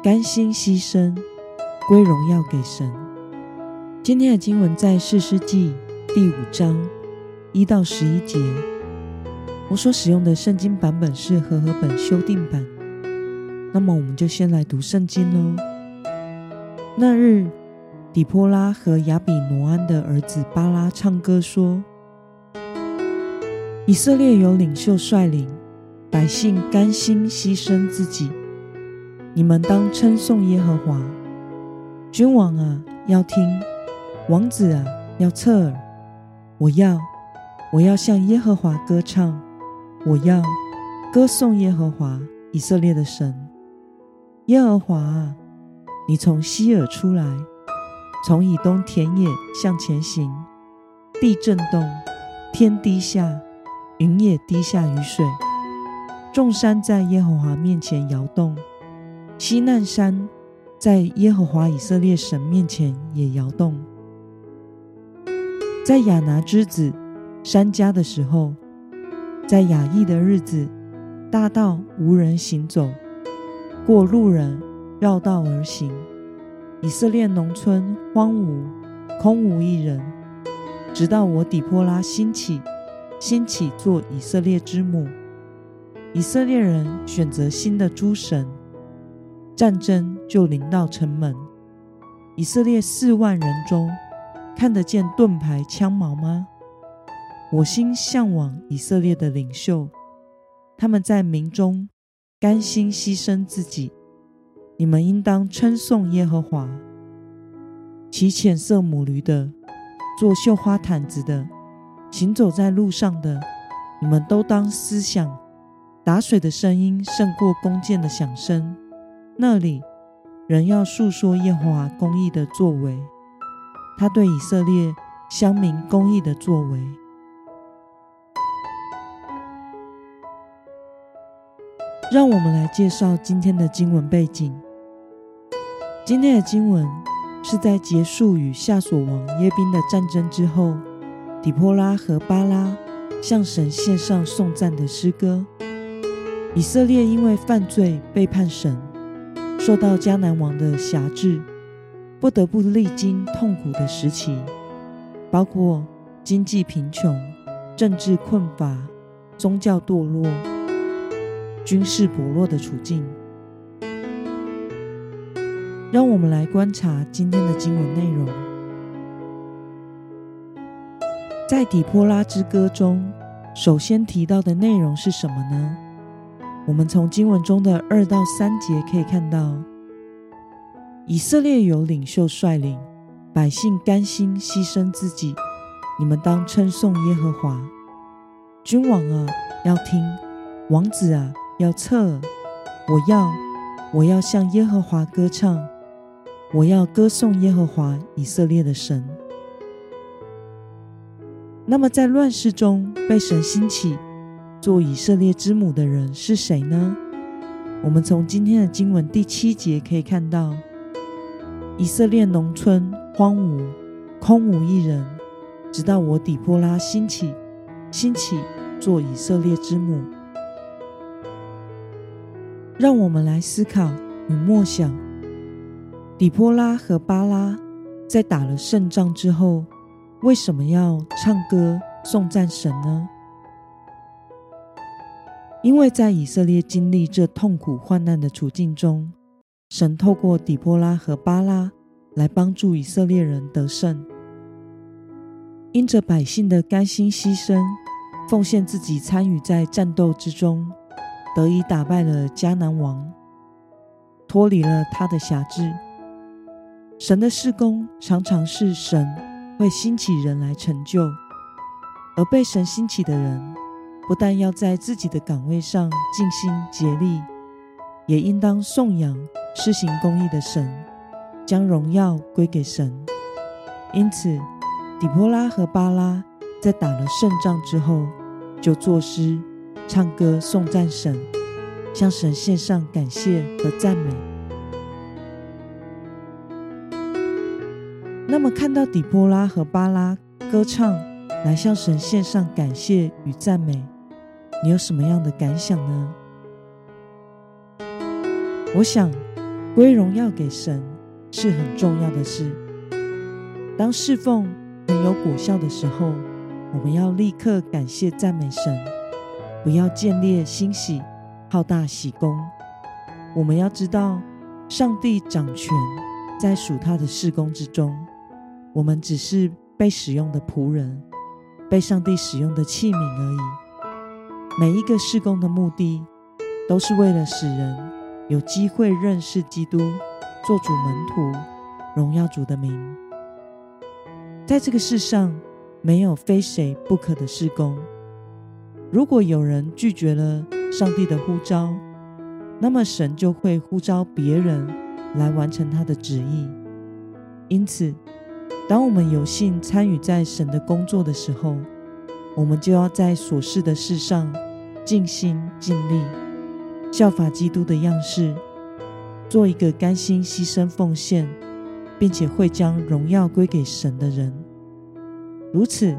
甘心牺牲，归荣耀给神。今天的经文在四世纪第五章一到十一节。我所使用的圣经版本是和合本修订版。那么，我们就先来读圣经喽。那日，底波拉和亚比挪安的儿子巴拉唱歌说：“以色列有领袖率领，百姓甘心牺牲自己。”你们当称颂耶和华，君王啊，要听；王子啊，要侧耳。我要，我要向耶和华歌唱，我要歌颂耶和华以色列的神。耶和华啊，你从西尔出来，从以东田野向前行，地震动，天低下，云也低下雨水，众山在耶和华面前摇动。西奈山在耶和华以色列神面前也摇动。在亚拿之子山迦的时候，在亚亿的日子，大道无人行走，过路人绕道而行。以色列农村荒芜，空无一人，直到我底波拉兴起，兴起做以色列之母。以色列人选择新的诸神。战争就临到城门，以色列四万人中，看得见盾牌枪矛吗？我心向往以色列的领袖，他们在民中甘心牺牲自己。你们应当称颂耶和华。骑浅色母驴的，做绣花毯子的，行走在路上的，你们都当思想，打水的声音胜过弓箭的响声。那里，人要述说耶和华公义的作为，他对以色列乡民公义的作为。让我们来介绍今天的经文背景。今天的经文是在结束与夏索王耶宾的战争之后，底波拉和巴拉向神献上颂赞的诗歌。以色列因为犯罪背叛神。受到迦南王的辖制，不得不历经痛苦的时期，包括经济贫穷、政治困乏、宗教堕落、军事薄弱的处境。让我们来观察今天的经文内容。在底波拉之歌中，首先提到的内容是什么呢？我们从经文中的二到三节可以看到，以色列有领袖率领，百姓甘心牺牲自己。你们当称颂耶和华。君王啊，要听；王子啊，要侧耳。我要，我要向耶和华歌唱，我要歌颂耶和华以色列的神。那么，在乱世中被神兴起。做以色列之母的人是谁呢？我们从今天的经文第七节可以看到，以色列农村荒芜，空无一人，直到我底波拉兴起，兴起做以色列之母。让我们来思考与默想，底波拉和巴拉在打了胜仗之后，为什么要唱歌颂赞神呢？因为在以色列经历这痛苦患难的处境中，神透过底波拉和巴拉来帮助以色列人得胜。因着百姓的甘心牺牲、奉献自己参与在战斗之中，得以打败了迦南王，脱离了他的辖制。神的事工常常是神会兴起人来成就，而被神兴起的人。不但要在自己的岗位上尽心竭力，也应当颂扬施行公义的神，将荣耀归给神。因此，底波拉和巴拉在打了胜仗之后，就作诗、唱歌颂赞神，向神献上感谢和赞美。那么，看到底波拉和巴拉歌唱来向神献上感谢与赞美，你有什么样的感想呢？我想，归荣耀给神是很重要的事。当侍奉很有果效的时候，我们要立刻感谢赞美神，不要见猎心喜，好大喜功。我们要知道，上帝掌权在属他的事工之中，我们只是被使用的仆人，被上帝使用的器皿而已。每一个事工的目的，都是为了使人有机会认识基督，做主门徒，荣耀主的名。在这个世上，没有非谁不可的事工。如果有人拒绝了上帝的呼召，那么神就会呼召别人来完成他的旨意。因此，当我们有幸参与在神的工作的时候，我们就要在所事的事上尽心尽力，效法基督的样式，做一个甘心牺牲奉献，并且会将荣耀归给神的人，如此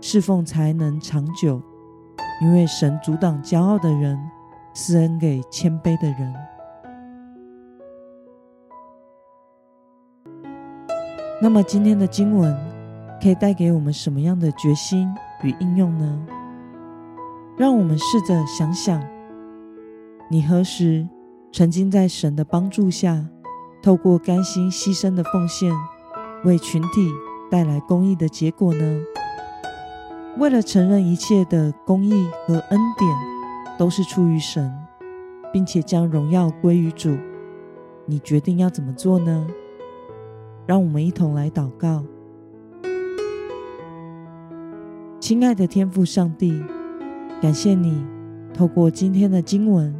侍奉才能长久。因为神阻挡骄傲的人，施恩给谦卑的人。那么今天的经文可以带给我们什么样的决心与应用呢？让我们试着想想，你何时曾经在神的帮助下，透过甘心牺牲的奉献，为群体带来公义的结果呢？为了承认一切的公义和恩典都是出于神，并且将荣耀归于主，你决定要怎么做呢？让我们一同来祷告。亲爱的天父上帝，感谢你透过今天的经文，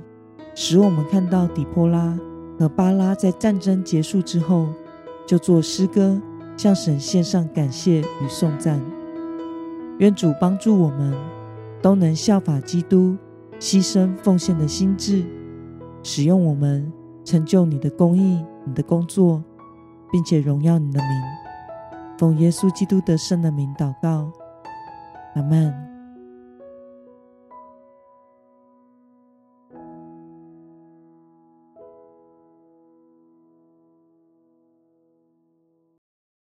使我们看到底波拉。和巴拉在战争结束之后，就作诗歌向神献上感谢与颂赞。愿主帮助我们都能效法基督牺牲奉献的心志，使用我们成就你的公义、你的工作，并且荣耀你的名。奉耶稣基督得胜的名祷告，阿门。